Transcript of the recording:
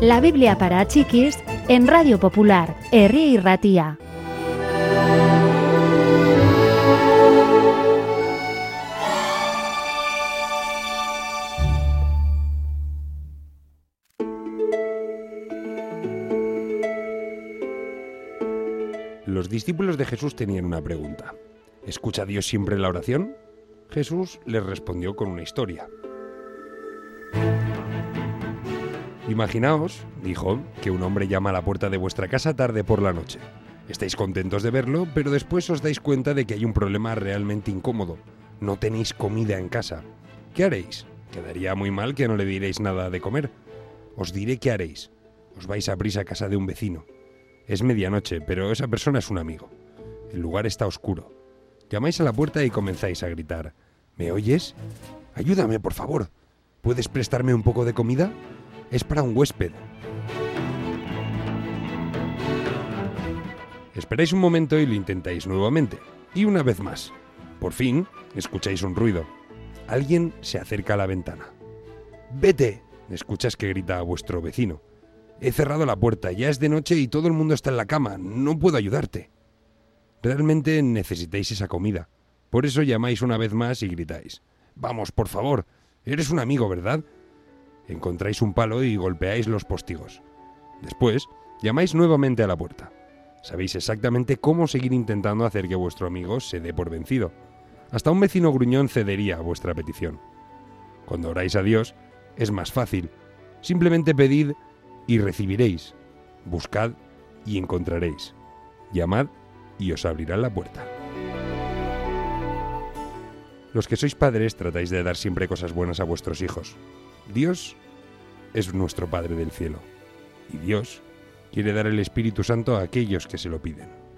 La Biblia para chiquis en Radio Popular, Herri y Ratía. Los discípulos de Jesús tenían una pregunta. ¿Escucha Dios siempre la oración? Jesús les respondió con una historia. Imaginaos, dijo, que un hombre llama a la puerta de vuestra casa tarde por la noche. Estáis contentos de verlo, pero después os dais cuenta de que hay un problema realmente incómodo. No tenéis comida en casa. ¿Qué haréis? Quedaría muy mal que no le diréis nada de comer. Os diré qué haréis. Os vais a prisa a casa de un vecino. Es medianoche, pero esa persona es un amigo. El lugar está oscuro. Llamáis a la puerta y comenzáis a gritar. ¿Me oyes? Ayúdame, por favor. ¿Puedes prestarme un poco de comida? Es para un huésped. Esperáis un momento y lo intentáis nuevamente. Y una vez más. Por fin, escucháis un ruido. Alguien se acerca a la ventana. ¡Vete! Escuchas que grita a vuestro vecino. He cerrado la puerta, ya es de noche y todo el mundo está en la cama. No puedo ayudarte. Realmente necesitáis esa comida. Por eso llamáis una vez más y gritáis. Vamos, por favor. Eres un amigo, ¿verdad? Encontráis un palo y golpeáis los postigos. Después, llamáis nuevamente a la puerta. Sabéis exactamente cómo seguir intentando hacer que vuestro amigo se dé por vencido. Hasta un vecino gruñón cedería a vuestra petición. Cuando oráis a Dios, es más fácil. Simplemente pedid y recibiréis. Buscad y encontraréis. Llamad y os abrirán la puerta. Los que sois padres tratáis de dar siempre cosas buenas a vuestros hijos. Dios es nuestro Padre del cielo y Dios quiere dar el Espíritu Santo a aquellos que se lo piden.